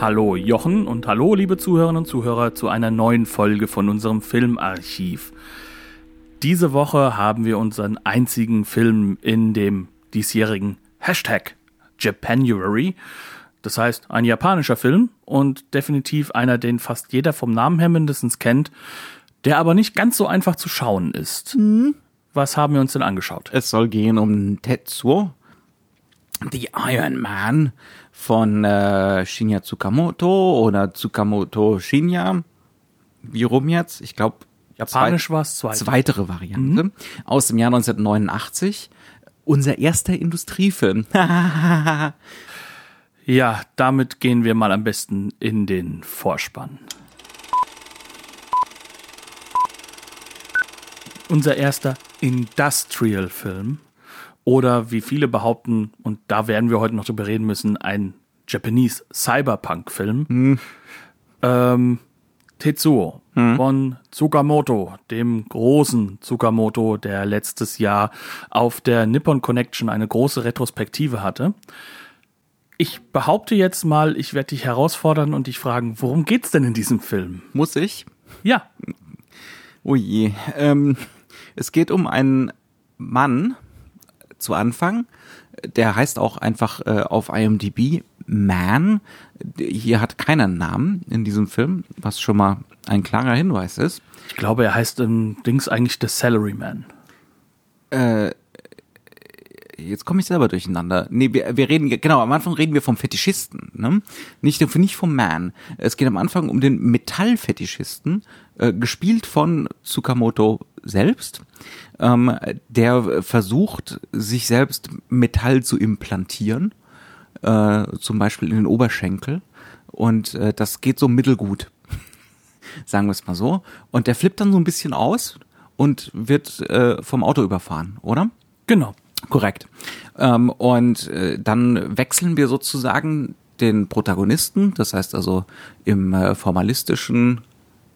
Hallo Jochen und hallo liebe Zuhörerinnen und Zuhörer zu einer neuen Folge von unserem Filmarchiv. Diese Woche haben wir unseren einzigen Film in dem diesjährigen Hashtag Japanuary. Das heißt, ein japanischer Film und definitiv einer, den fast jeder vom Namen her mindestens kennt, der aber nicht ganz so einfach zu schauen ist. Mhm. Was haben wir uns denn angeschaut? Es soll gehen um Tetsuo, The Iron Man, von äh, Shinya Tsukamoto oder Tsukamoto Shinya. Wie rum jetzt? Ich glaube, Japanisch war es zweite. Zweitere Variante. Mhm. Aus dem Jahr 1989. Unser erster Industriefilm. ja, damit gehen wir mal am besten in den Vorspann. Unser erster Industrial-Film oder wie viele behaupten, und da werden wir heute noch drüber reden müssen, ein Japanese Cyberpunk-Film. Hm. Ähm, Tetsuo hm. von Tsukamoto, dem großen Tsukamoto, der letztes Jahr auf der Nippon Connection eine große Retrospektive hatte. Ich behaupte jetzt mal, ich werde dich herausfordern und dich fragen, worum geht's denn in diesem Film? Muss ich? Ja. Oh je. Ähm, es geht um einen Mann, zu Anfang. Der heißt auch einfach äh, auf IMDb Man. Hier hat keiner einen Namen in diesem Film, was schon mal ein klarer Hinweis ist. Ich glaube, er heißt im Dings eigentlich The Salary Man. Äh, jetzt komme ich selber durcheinander. Nee, wir, wir reden, genau, am Anfang reden wir vom Fetischisten, ne? Nicht, nicht vom Man. Es geht am Anfang um den Metallfetischisten, äh, gespielt von Tsukamoto selbst, ähm, der versucht, sich selbst Metall zu implantieren, äh, zum Beispiel in den Oberschenkel. Und äh, das geht so mittelgut, sagen wir es mal so. Und der flippt dann so ein bisschen aus und wird äh, vom Auto überfahren, oder? Genau. Korrekt. Ähm, und äh, dann wechseln wir sozusagen den Protagonisten, das heißt also im äh, formalistischen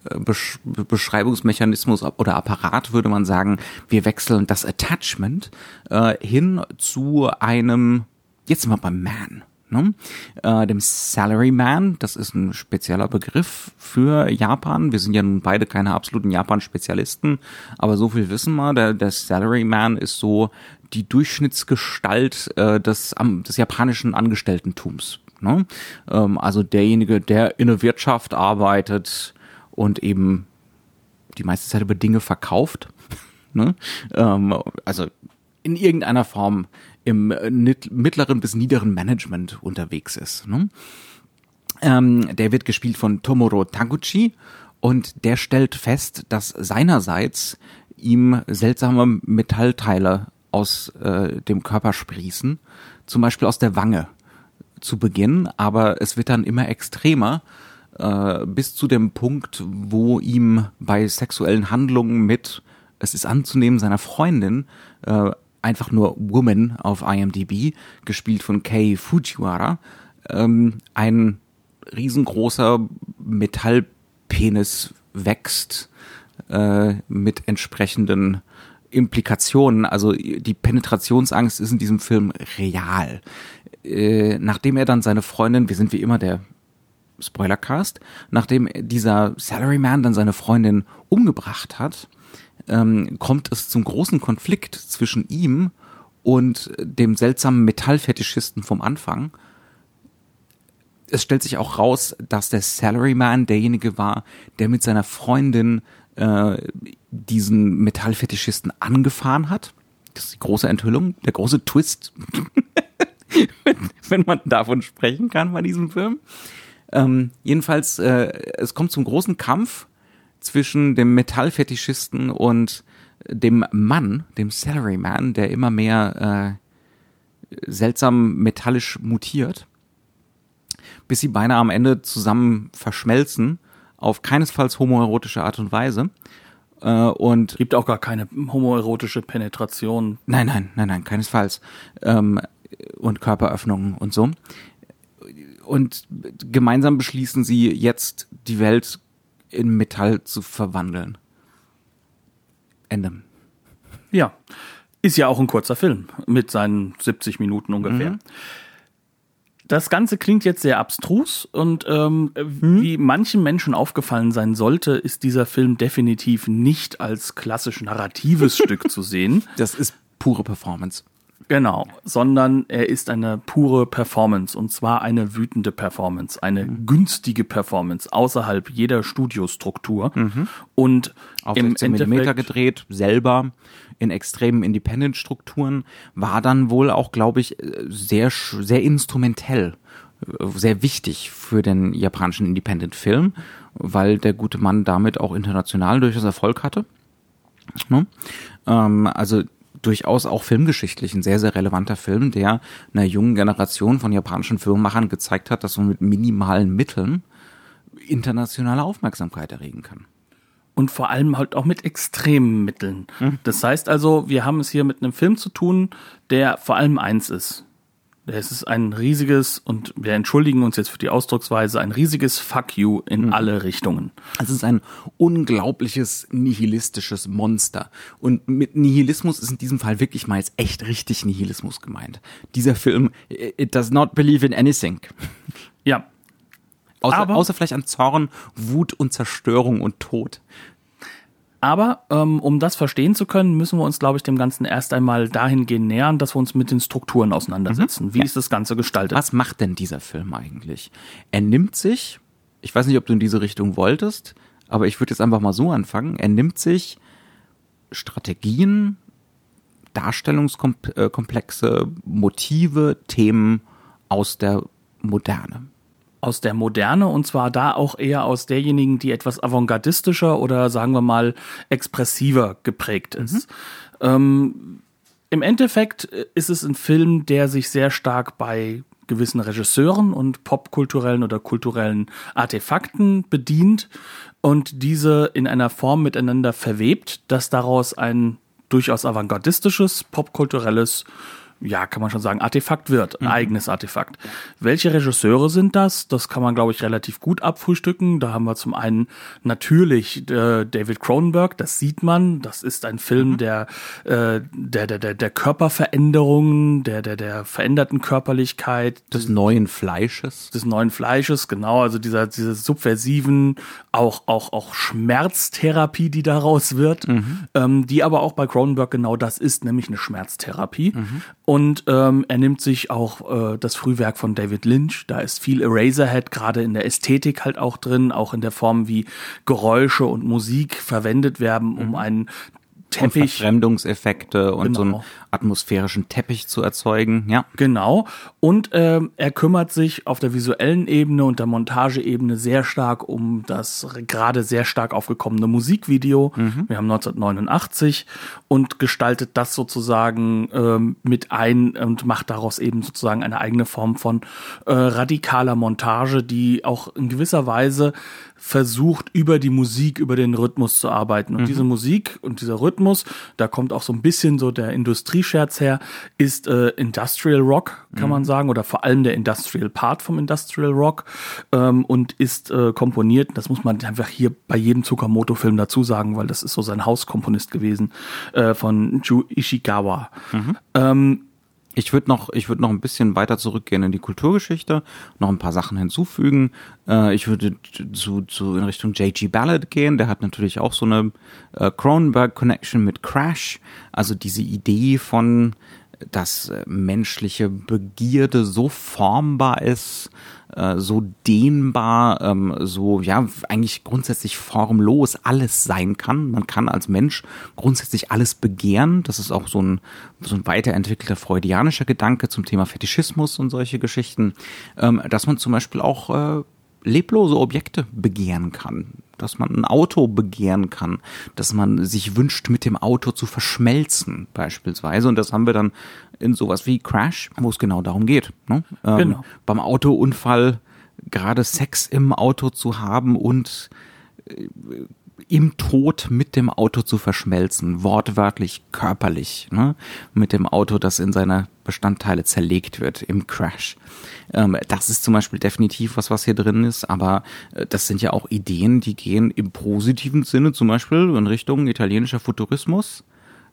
äh, Besch Beschreibungsmechanismus oder Apparat würde man sagen, wir wechseln das Attachment äh, hin zu einem, jetzt sind wir beim Man. Ne? Äh, dem Salaryman, das ist ein spezieller Begriff für Japan. Wir sind ja nun beide keine absoluten Japan-Spezialisten, aber so viel wissen wir, der, der Salaryman ist so die Durchschnittsgestalt äh, des, des japanischen Angestelltentums. Ne? Ähm, also derjenige, der in der Wirtschaft arbeitet, und eben die meiste Zeit über Dinge verkauft. ne? ähm, also in irgendeiner Form im mittleren bis niederen Management unterwegs ist. Ne? Ähm, der wird gespielt von Tomoro Taguchi und der stellt fest, dass seinerseits ihm seltsame Metallteile aus äh, dem Körper sprießen, zum Beispiel aus der Wange zu Beginn, aber es wird dann immer extremer äh, bis zu dem Punkt, wo ihm bei sexuellen Handlungen mit, es ist anzunehmen, seiner Freundin, äh, einfach nur Woman auf IMDb, gespielt von Kei Fujiwara, ähm, ein riesengroßer Metallpenis wächst äh, mit entsprechenden Implikationen. Also die Penetrationsangst ist in diesem Film real. Äh, nachdem er dann seine Freundin, wir sind wie immer der Spoilercast, nachdem dieser Salaryman dann seine Freundin umgebracht hat, ähm, kommt es zum großen Konflikt zwischen ihm und dem seltsamen Metallfetischisten vom Anfang. Es stellt sich auch raus, dass der Salaryman derjenige war, der mit seiner Freundin äh, diesen Metallfetischisten angefahren hat. Das ist die große Enthüllung, der große Twist, wenn man davon sprechen kann bei diesem Film. Ähm, jedenfalls, äh, es kommt zum großen Kampf zwischen dem Metallfetischisten und dem Mann, dem Salaryman, der immer mehr äh, seltsam metallisch mutiert, bis sie beinahe am Ende zusammen verschmelzen auf keinesfalls homoerotische Art und Weise. Äh, und Gibt auch gar keine homoerotische Penetration. Nein, nein, nein, nein, keinesfalls. Ähm, und Körperöffnungen und so. Und gemeinsam beschließen sie jetzt, die Welt in Metall zu verwandeln. Ende. Ja. Ist ja auch ein kurzer Film mit seinen 70 Minuten ungefähr. Das Ganze klingt jetzt sehr abstrus und ähm, wie manchen Menschen aufgefallen sein sollte, ist dieser Film definitiv nicht als klassisch narratives Stück zu sehen. Das ist pure Performance. Genau, sondern er ist eine pure Performance und zwar eine wütende Performance, eine günstige Performance außerhalb jeder Studiostruktur und Auf im 16 Millimeter Endeffekt gedreht, selber in extremen Independent-Strukturen, war dann wohl auch, glaube ich, sehr, sehr instrumentell, äh, sehr wichtig für den japanischen Independent-Film, weil der gute Mann damit auch international durchaus Erfolg hatte. Ne? Ähm, also durchaus auch filmgeschichtlich ein sehr, sehr relevanter Film, der einer jungen Generation von japanischen Filmemachern gezeigt hat, dass man mit minimalen Mitteln internationale Aufmerksamkeit erregen kann. und vor allem halt auch mit extremen Mitteln. Das heißt also, wir haben es hier mit einem Film zu tun, der vor allem eins ist. Es ist ein riesiges, und wir entschuldigen uns jetzt für die Ausdrucksweise, ein riesiges Fuck you in alle Richtungen. Es ist ein unglaubliches nihilistisches Monster. Und mit Nihilismus ist in diesem Fall wirklich mal jetzt echt richtig Nihilismus gemeint. Dieser Film, it does not believe in anything. Ja, Außer, Aber- außer vielleicht an Zorn, Wut und Zerstörung und Tod. Aber ähm, um das verstehen zu können, müssen wir uns, glaube ich, dem Ganzen erst einmal dahingehend nähern, dass wir uns mit den Strukturen auseinandersetzen. Wie ist das Ganze gestaltet? Was macht denn dieser Film eigentlich? Er nimmt sich, ich weiß nicht, ob du in diese Richtung wolltest, aber ich würde jetzt einfach mal so anfangen. Er nimmt sich Strategien, Darstellungskomplexe, Motive, Themen aus der Moderne. Aus der Moderne und zwar da auch eher aus derjenigen, die etwas avantgardistischer oder sagen wir mal expressiver geprägt ist. Ähm, Im Endeffekt ist es ein Film, der sich sehr stark bei gewissen Regisseuren und popkulturellen oder kulturellen Artefakten bedient und diese in einer Form miteinander verwebt, dass daraus ein durchaus avantgardistisches, popkulturelles ja, kann man schon sagen, Artefakt wird, ein eigenes Artefakt. Welche Regisseure sind das? Das kann man, glaube ich, relativ gut abfrühstücken. Da haben wir zum einen natürlich äh, David Cronenberg, das sieht man. Das ist ein Film der, äh, der, der, der, der Körperveränderungen, der, der, der veränderten Körperlichkeit, Des neuen Fleisches. des neuen Fleisches, genau, also dieser, diese subversiven, auch, auch, auch Schmerztherapie, die daraus wird, ähm, die aber auch bei Cronenberg genau das ist, nämlich eine Schmerztherapie. Und ähm, er nimmt sich auch äh, das Frühwerk von David Lynch, da ist viel Eraserhead, gerade in der Ästhetik halt auch drin, auch in der Form, wie Geräusche und Musik verwendet werden, um einen Und Teppich Verfremdungseffekte und so einen Genau. Atmosphärischen Teppich zu erzeugen. Ja. Genau. Und ähm, er kümmert sich auf der visuellen Ebene und der Montageebene sehr stark um das gerade sehr stark aufgekommene Musikvideo. Wir haben 1989 und gestaltet das sozusagen ähm, mit ein und macht daraus eben sozusagen eine eigene Form von äh, radikaler Montage, die auch in gewisser Weise versucht, über die Musik, über den Rhythmus zu arbeiten. Und diese Musik und dieser Rhythmus, da kommt auch so ein bisschen so der Industriescherz her, ist äh, Industrial Rock, kann man sagen, oder vor allem der Industrial Part vom Industrial Rock ähm, und ist äh, komponiert, das muss man einfach hier bei jedem Tsukamoto-Film dazu sagen, weil das ist so sein Hauskomponist gewesen, äh, von Ju Ishikawa. Ähm, Ich würde noch, ich würde noch ein bisschen weiter zurückgehen in die Kulturgeschichte, noch ein paar Sachen hinzufügen. Äh, ich würde zu, zu in Richtung J.G. Ballard gehen. Der hat natürlich auch so eine äh, Cronenberg-Connection mit Crash. Also diese Idee von, dass äh, menschliche Begierde so formbar ist, äh, so dehnbar, ähm, so ja eigentlich grundsätzlich formlos alles sein kann. Man kann als Mensch grundsätzlich alles begehren. Das ist auch so ein so ein weiterentwickelter freudianischer Gedanke zum Thema Fetischismus und solche Geschichten, ähm, dass man zum Beispiel auch äh, leblose Objekte begehren kann, dass man ein Auto begehren kann, dass man sich wünscht, mit dem Auto zu verschmelzen beispielsweise. Und das haben wir dann in sowas wie Crash, wo es genau darum geht. Ne? Ähm, Genau. Beim Autounfall gerade Sex im Auto zu haben und im Tod mit dem Auto zu verschmelzen, wortwörtlich körperlich, ne? mit dem Auto, das in seine Bestandteile zerlegt wird im Crash. Ähm, das ist zum Beispiel definitiv was, was hier drin ist, aber äh, das sind ja auch Ideen, die gehen im positiven Sinne zum Beispiel in Richtung italienischer Futurismus.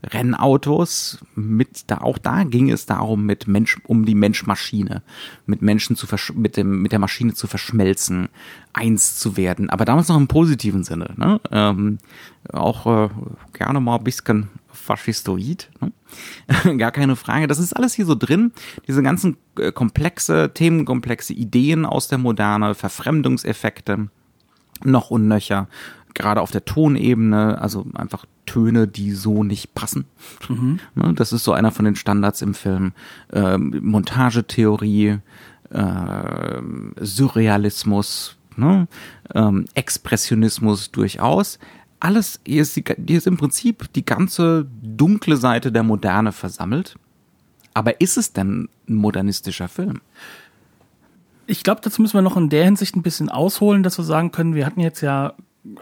Rennautos mit da auch da ging es darum mit Mensch um die Mensch-Maschine mit Menschen zu mit dem mit der Maschine zu verschmelzen eins zu werden aber damals noch im positiven Sinne ne? ähm, auch äh, gerne mal ein bisschen faschistoid ne? gar keine Frage das ist alles hier so drin diese ganzen äh, komplexe Themenkomplexe Ideen aus der Moderne Verfremdungseffekte noch und nöcher gerade auf der Tonebene, also einfach Töne, die so nicht passen. Mhm. Das ist so einer von den Standards im Film. Ähm, Montagetheorie, äh, Surrealismus, ne? ähm, Expressionismus durchaus. Alles, hier ist, die, hier ist im Prinzip die ganze dunkle Seite der Moderne versammelt. Aber ist es denn ein modernistischer Film? Ich glaube, dazu müssen wir noch in der Hinsicht ein bisschen ausholen, dass wir sagen können, wir hatten jetzt ja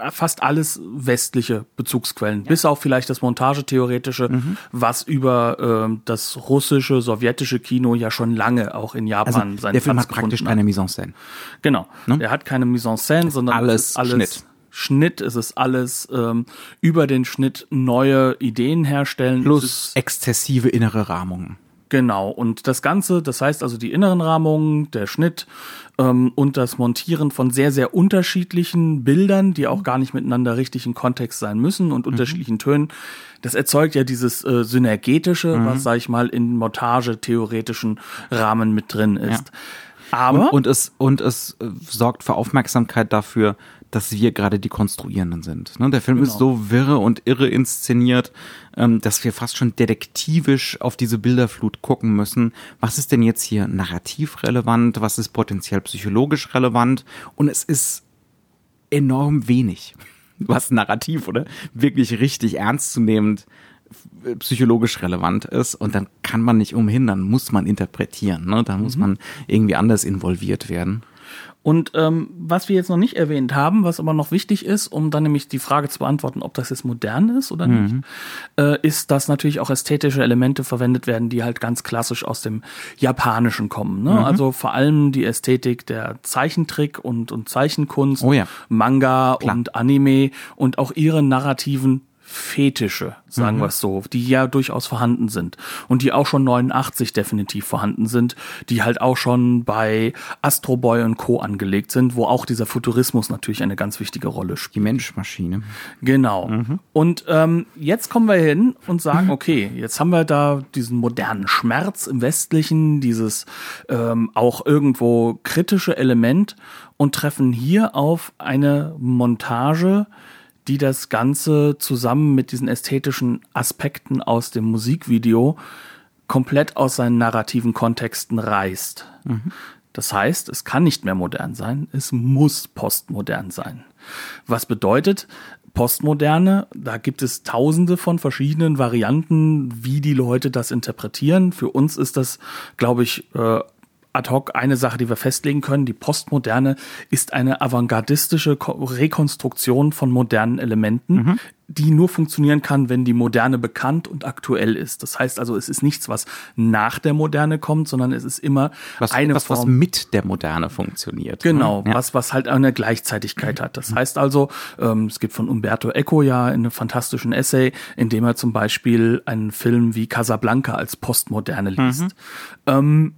fast alles westliche Bezugsquellen, ja. bis auf vielleicht das Montagetheoretische, mhm. was über äh, das russische, sowjetische Kino ja schon lange auch in Japan also, seinen Der Film hat praktisch keine Mise en scène. Genau. Ne? Er hat keine Mise en scène, sondern alles, alles Schnitt. Schnitt, es ist alles ähm, über den Schnitt neue Ideen herstellen. Plus exzessive innere Rahmungen. Genau, und das Ganze, das heißt also die inneren Rahmungen, der Schnitt ähm, und das Montieren von sehr, sehr unterschiedlichen Bildern, die auch gar nicht miteinander richtig in Kontext sein müssen und mhm. unterschiedlichen Tönen, das erzeugt ja dieses äh, Synergetische, mhm. was, sag ich mal, in montage-theoretischen Rahmen mit drin ist. Ja. Aber und, und, es und es äh, sorgt für Aufmerksamkeit dafür, dass wir gerade die Konstruierenden sind. Ne? Der Film genau. ist so wirre und irre inszeniert, ähm, dass wir fast schon detektivisch auf diese Bilderflut gucken müssen. Was ist denn jetzt hier narrativ relevant? Was ist potenziell psychologisch relevant? Und es ist enorm wenig, was narrativ oder wirklich richtig ernstzunehmend psychologisch relevant ist und dann kann man nicht umhin, dann muss man interpretieren, ne? da muss mhm. man irgendwie anders involviert werden. Und ähm, was wir jetzt noch nicht erwähnt haben, was aber noch wichtig ist, um dann nämlich die Frage zu beantworten, ob das jetzt modern ist oder mhm. nicht, äh, ist, dass natürlich auch ästhetische Elemente verwendet werden, die halt ganz klassisch aus dem Japanischen kommen. Ne? Mhm. Also vor allem die Ästhetik der Zeichentrick und, und Zeichenkunst, oh ja. Manga Klar. und Anime und auch ihre narrativen Fetische, sagen mhm. wir es so, die ja durchaus vorhanden sind und die auch schon 89 definitiv vorhanden sind, die halt auch schon bei Astro Boy und Co. angelegt sind, wo auch dieser Futurismus natürlich eine ganz wichtige Rolle spielt. Die Menschmaschine. Genau. Mhm. Und ähm, jetzt kommen wir hin und sagen, okay, jetzt haben wir da diesen modernen Schmerz im Westlichen, dieses ähm, auch irgendwo kritische Element und treffen hier auf eine Montage, die das Ganze zusammen mit diesen ästhetischen Aspekten aus dem Musikvideo komplett aus seinen narrativen Kontexten reißt. Mhm. Das heißt, es kann nicht mehr modern sein, es muss postmodern sein. Was bedeutet, Postmoderne, da gibt es tausende von verschiedenen Varianten, wie die Leute das interpretieren. Für uns ist das, glaube ich, äh, ad hoc eine Sache, die wir festlegen können. Die Postmoderne ist eine avantgardistische Rekonstruktion von modernen Elementen, mhm. die nur funktionieren kann, wenn die Moderne bekannt und aktuell ist. Das heißt also, es ist nichts, was nach der Moderne kommt, sondern es ist immer was, eine was, Form. Was mit der Moderne funktioniert. Genau, ja. was, was halt eine Gleichzeitigkeit hat. Das mhm. heißt also, ähm, es gibt von Umberto Eco ja einen fantastischen Essay, in dem er zum Beispiel einen Film wie Casablanca als Postmoderne liest. Mhm. Ähm,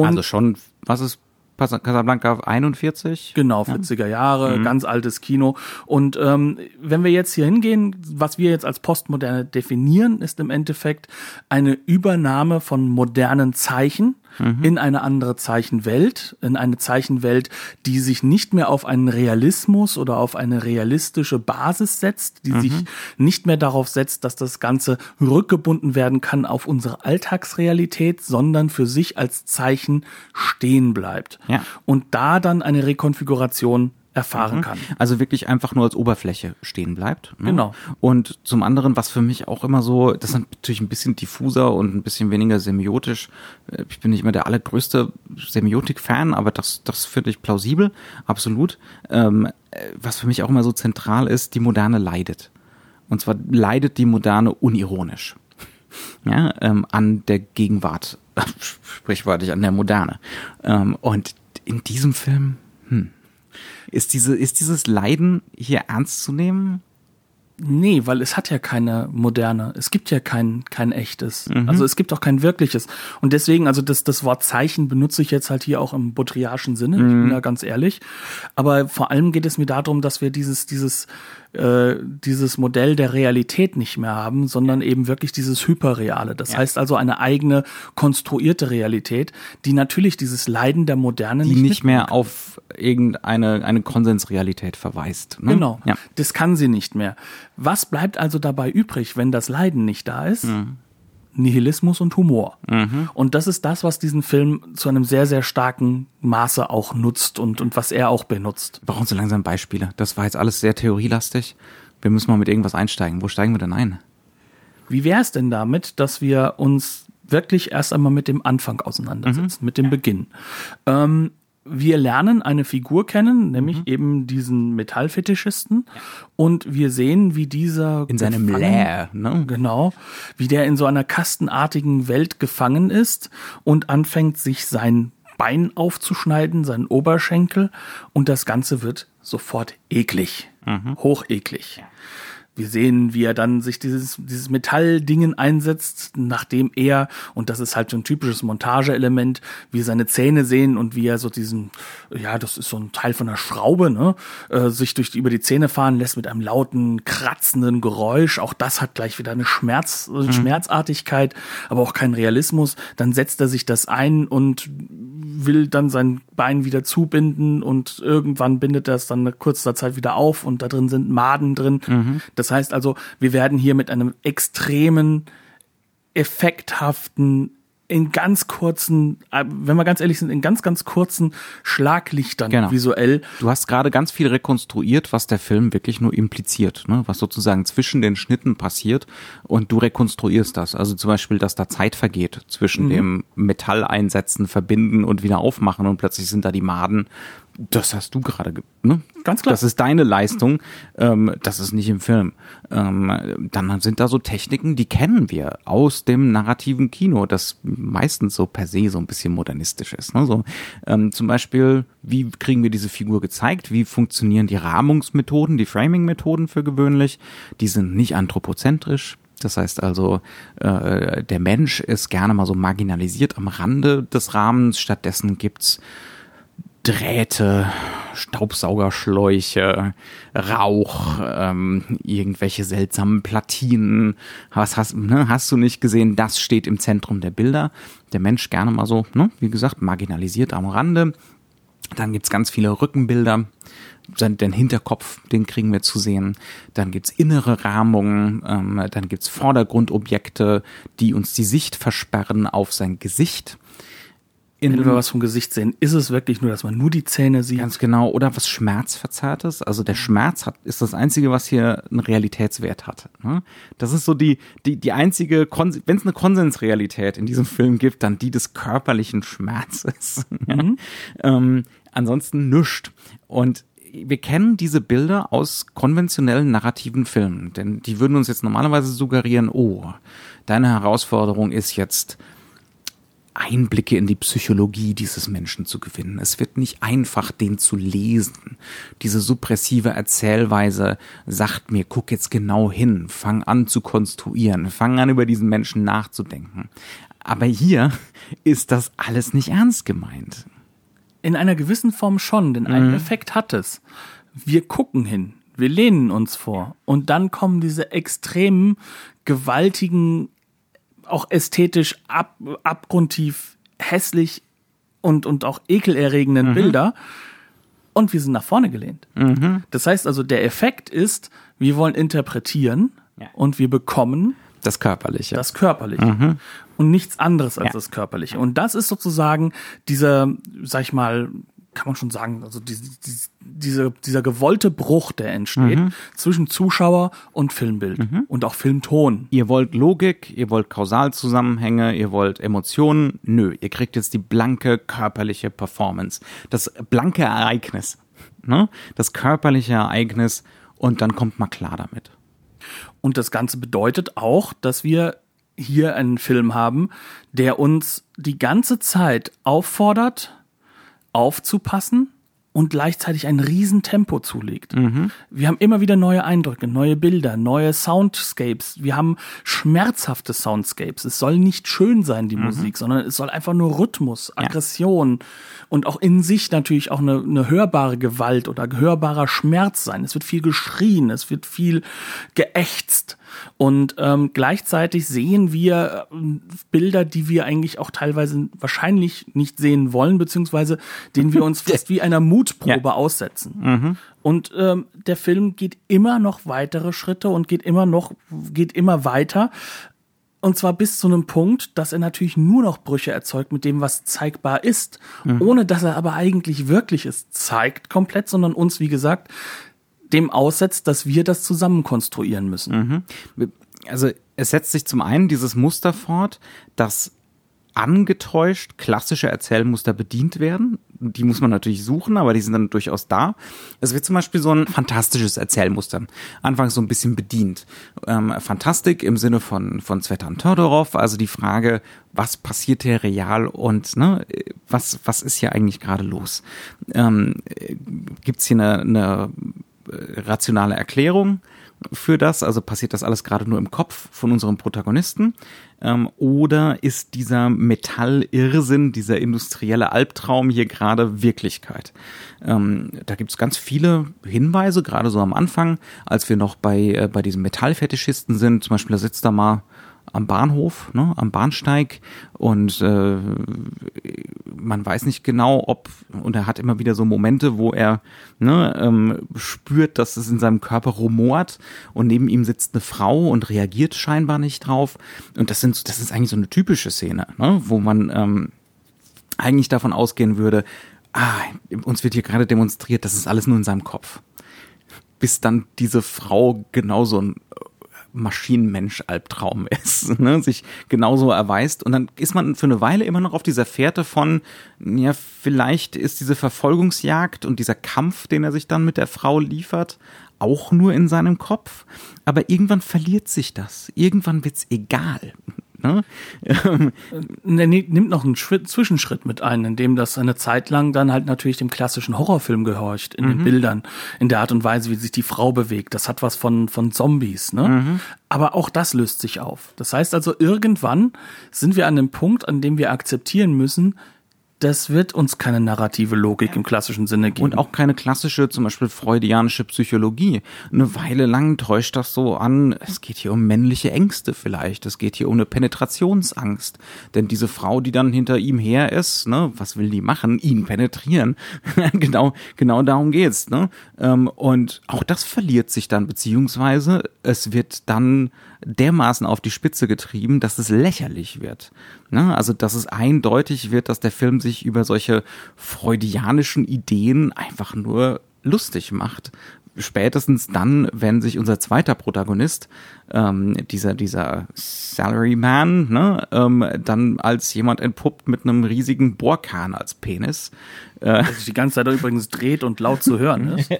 und also schon, was ist Casablanca 41? Genau, 40er Jahre, mhm. ganz altes Kino. Und ähm, wenn wir jetzt hier hingehen, was wir jetzt als Postmoderne definieren, ist im Endeffekt eine Übernahme von modernen Zeichen mhm. in eine andere Zeichenwelt, in eine Zeichenwelt, die sich nicht mehr auf einen Realismus oder auf eine realistische Basis setzt, die mhm. sich nicht mehr darauf setzt, dass das Ganze rückgebunden werden kann auf unsere Alltagsrealität, sondern für sich als Zeichen stehen bleibt. Ja. Und da dann eine Rekonfiguration erfahren kann. Also wirklich einfach nur als Oberfläche stehen bleibt. Ne? Genau. Und zum anderen, was für mich auch immer so, das ist natürlich ein bisschen diffuser und ein bisschen weniger semiotisch. Äh, Ich bin nicht immer der allergrößte Semiotik-Fan, aber das, das finde ich plausibel, absolut. Ähm, äh, was für mich auch immer so zentral ist, die Moderne leidet. Und zwar leidet die Moderne unironisch. Ja, ähm, an der Gegenwart, sprichwörtlich an der Moderne. Ähm, und in diesem Film, hm, ist, diese, ist dieses Leiden hier ernst zu nehmen? Nee, weil es hat ja keine moderne. Es gibt ja kein, kein echtes. Also es gibt auch kein wirkliches. Und deswegen, also das, das Wort Zeichen benutze ich jetzt halt hier auch im Baudrillardschen Sinne, ich bin da ganz ehrlich. Aber vor allem geht es mir darum, dass wir dieses, dieses, äh, dieses Modell der Realität nicht mehr haben, sondern eben wirklich dieses Hyperreale. Das heißt also eine eigene konstruierte Realität, die natürlich dieses Leiden der Moderne Die nicht, nicht mehr auf irgendeine eine Konsensrealität verweist. Ne? Genau. Ja. Das kann sie nicht mehr. Was bleibt also dabei übrig, wenn das Leiden nicht da ist? Mhm. Nihilismus und Humor. Und das ist das, was diesen Film zu einem sehr, sehr starken Maße auch nutzt und, und was er auch benutzt. Wir brauchen so langsam Beispiele. Das war jetzt alles sehr theorielastig. Wir müssen mal mit irgendwas einsteigen. Wo steigen wir denn ein? Wie wäre es denn damit, dass wir uns wirklich erst einmal mit dem Anfang auseinandersetzen, mit dem Beginn? Ähm, wir lernen eine Figur kennen, nämlich eben diesen Metallfetischisten. Und wir sehen, wie dieser In seinem Lair, ne? Genau, wie der in so einer kastenartigen Welt gefangen ist und anfängt, sich sein Bein aufzuschneiden, seinen Oberschenkel. Und das Ganze wird sofort eklig, hocheklig. Wir sehen, wie er dann sich dieses, dieses Metalldingen einsetzt, nachdem er, und das ist halt so ein typisches Montageelement, wir seine Zähne sehen und wie er so diesen, ja, das ist so ein Teil von einer Schraube, ne, äh, sich durch die, über die Zähne fahren lässt mit einem lauten, kratzenden Geräusch. Auch das hat gleich wieder eine Schmerz, eine Schmerzartigkeit, aber auch keinen Realismus. Dann setzt er sich das ein und will dann sein Bein wieder zubinden und irgendwann bindet er es dann eine kurze Zeit wieder auf und da drin sind Maden drin. Das heißt also, wir werden hier mit einem extremen, effekthaften, in ganz kurzen, äh, wenn wir ganz ehrlich sind, in ganz, ganz kurzen Schlaglichtern Genau. visuell. Du hast gerade ganz viel rekonstruiert, was der Film wirklich nur impliziert, ne? was sozusagen zwischen den Schnitten passiert und du rekonstruierst das. Also zum Beispiel, dass da Zeit vergeht zwischen dem Metall einsetzen, verbinden und wieder aufmachen und plötzlich sind da die Maden. Das hast du gerade, ge- ne? Ganz klar. Das ist deine Leistung. Ähm, das ist nicht im Film. Ähm, dann sind da so Techniken, die kennen wir aus dem narrativen Kino, das meistens so per se so ein bisschen modernistisch ist. Ne? So, ähm, zum Beispiel, wie kriegen wir diese Figur gezeigt? Wie funktionieren die Rahmungsmethoden, die Framing-Methoden für gewöhnlich? Die sind nicht anthropozentrisch. Das heißt also, äh, der Mensch ist gerne mal so marginalisiert am Rande des Rahmens. Stattdessen gibt's Drähte, Staubsaugerschläuche, Rauch, ähm, irgendwelche seltsamen Platinen. Was hast, ne, hast du nicht gesehen? Das steht im Zentrum der Bilder. Der Mensch gerne mal so, ne, wie gesagt, marginalisiert am Rande. Dann gibt's ganz viele Rückenbilder. Den Hinterkopf, den kriegen wir zu sehen. Dann gibt's innere Rahmungen. Ähm, dann gibt's Vordergrundobjekte, die uns die Sicht versperren auf sein Gesicht. In Wenn wir was vom Gesicht sehen, ist es wirklich nur, dass man nur die Zähne sieht. Ganz genau. Oder was Schmerzverzerrtes. Also der Schmerz hat, ist das Einzige, was hier einen Realitätswert hat. ne? Das ist so die, die, die einzige, wenn es eine Konsensrealität in diesem Film gibt, dann die des körperlichen Schmerzes. Ja? Ähm, ansonsten nüscht. Und wir kennen diese Bilder aus konventionellen narrativen Filmen, denn die würden uns jetzt normalerweise suggerieren, oh, deine Herausforderung ist jetzt, Einblicke in die Psychologie dieses Menschen zu gewinnen. Es wird nicht einfach, den zu lesen. Diese suppressive Erzählweise sagt mir, guck jetzt genau hin, fang an zu konstruieren, fang an über diesen Menschen nachzudenken. Aber hier ist das alles nicht ernst gemeint. In einer gewissen Form schon, denn einen Effekt hat es. Wir gucken hin, wir lehnen uns vor und dann kommen diese extremen, gewaltigen, auch ästhetisch ab, abgrundtief hässlich und, und auch ekelerregenden Bilder und wir sind nach vorne gelehnt. Das heißt also, der Effekt ist, wir wollen interpretieren Ja. und wir bekommen Das Körperliche. das Körperliche. Und nichts anderes als Ja. das Körperliche. Und das ist sozusagen dieser, sag ich mal, kann man schon sagen, also die, die, diese, dieser gewollte Bruch, der entsteht mhm. zwischen Zuschauer und Filmbild mhm. und auch Filmton. Ihr wollt Logik, ihr wollt Kausalzusammenhänge, ihr wollt Emotionen. Nö, ihr kriegt jetzt die blanke körperliche Performance. Das blanke Ereignis. Ne? Das körperliche Ereignis und dann kommt mal klar damit. Und das Ganze bedeutet auch, dass wir hier einen Film haben, der uns die ganze Zeit auffordert, aufzupassen und gleichzeitig ein Riesentempo zulegt. Mhm. Wir haben immer wieder neue Eindrücke, neue Bilder, neue Soundscapes. Wir haben schmerzhafte Soundscapes. Es soll nicht schön sein, die mhm. Musik, sondern es soll einfach nur Rhythmus, Aggression ja. und auch in sich natürlich auch eine, eine hörbare Gewalt oder hörbarer Schmerz sein. Es wird viel geschrien, es wird viel geächtzt. Und ähm, gleichzeitig sehen wir äh, Bilder, die wir eigentlich auch teilweise wahrscheinlich nicht sehen wollen, beziehungsweise denen wir uns fast wie einer Mutprobe ja. aussetzen. Mhm. Und ähm, der Film geht immer noch weitere Schritte und geht immer noch, geht immer weiter. Und zwar bis zu einem Punkt, dass er natürlich nur noch Brüche erzeugt mit dem, was zeigbar ist, mhm. ohne dass er aber eigentlich wirklich es zeigt komplett, sondern uns, wie gesagt, dem aussetzt, dass wir das zusammen konstruieren müssen. Mhm. Also es setzt sich zum einen dieses Muster fort, dass angetäuscht klassische Erzählmuster bedient werden. Die muss man natürlich suchen, aber die sind dann durchaus da. Es wird zum Beispiel so ein fantastisches Erzählmuster anfangs so ein bisschen bedient. Ähm, Fantastik im Sinne von, von Svetan Todorov, also die Frage, was passiert hier real und ne, was, was ist hier eigentlich gerade los? Ähm, Gibt es hier eine, eine rationale Erklärung für das? Also passiert das alles gerade nur im Kopf von unserem Protagonisten? Ähm, oder ist dieser Metallirrsinn, dieser industrielle Albtraum hier gerade Wirklichkeit? Ähm, da gibt es ganz viele Hinweise, gerade so am Anfang, als wir noch bei, äh, bei diesem Metallfetischisten sind. Zum Beispiel, da sitzt da mal am Bahnhof, ne, am Bahnsteig und äh, man weiß nicht genau, ob und er hat immer wieder so Momente, wo er ne, ähm, spürt, dass es in seinem Körper rumort und neben ihm sitzt eine Frau und reagiert scheinbar nicht drauf. Und das sind das ist eigentlich so eine typische Szene, ne, wo man ähm, eigentlich davon ausgehen würde, ah, uns wird hier gerade demonstriert, das ist alles nur in seinem Kopf. Bis dann diese Frau genauso ein Maschinenmensch-Albtraum ist, ne? sich genauso erweist. Und dann ist man für eine Weile immer noch auf dieser Fährte von, ja, vielleicht ist diese Verfolgungsjagd und dieser Kampf, den er sich dann mit der Frau liefert, auch nur in seinem Kopf. Aber irgendwann verliert sich das. Irgendwann wird's egal. Ne? er nimmt noch einen Schritt, Zwischenschritt mit ein, indem das eine Zeit lang dann halt natürlich dem klassischen Horrorfilm gehorcht, in mhm. den Bildern, in der Art und Weise, wie sich die Frau bewegt. Das hat was von, von Zombies, ne? Mhm. Aber auch das löst sich auf. Das heißt also, irgendwann sind wir an dem Punkt, an dem wir akzeptieren müssen, das wird uns keine narrative Logik im klassischen Sinne geben. Und auch keine klassische, zum Beispiel freudianische Psychologie. Eine Weile lang täuscht das so an, es geht hier um männliche Ängste vielleicht, es geht hier um eine Penetrationsangst. Denn diese Frau, die dann hinter ihm her ist, ne, was will die machen? Ihn penetrieren. genau, genau darum geht's, ne? Ähm, und auch das verliert sich dann, beziehungsweise es wird dann dermaßen auf die Spitze getrieben, dass es lächerlich wird. Ne? Also, dass es eindeutig wird, dass der Film sich über solche freudianischen Ideen einfach nur lustig macht, spätestens dann, wenn sich unser zweiter Protagonist, ähm, dieser, dieser Salaryman, ne, ähm, dann als jemand entpuppt mit einem riesigen Bohrkahn als Penis. Äh, sich die ganze Zeit übrigens dreht und laut zu hören ist.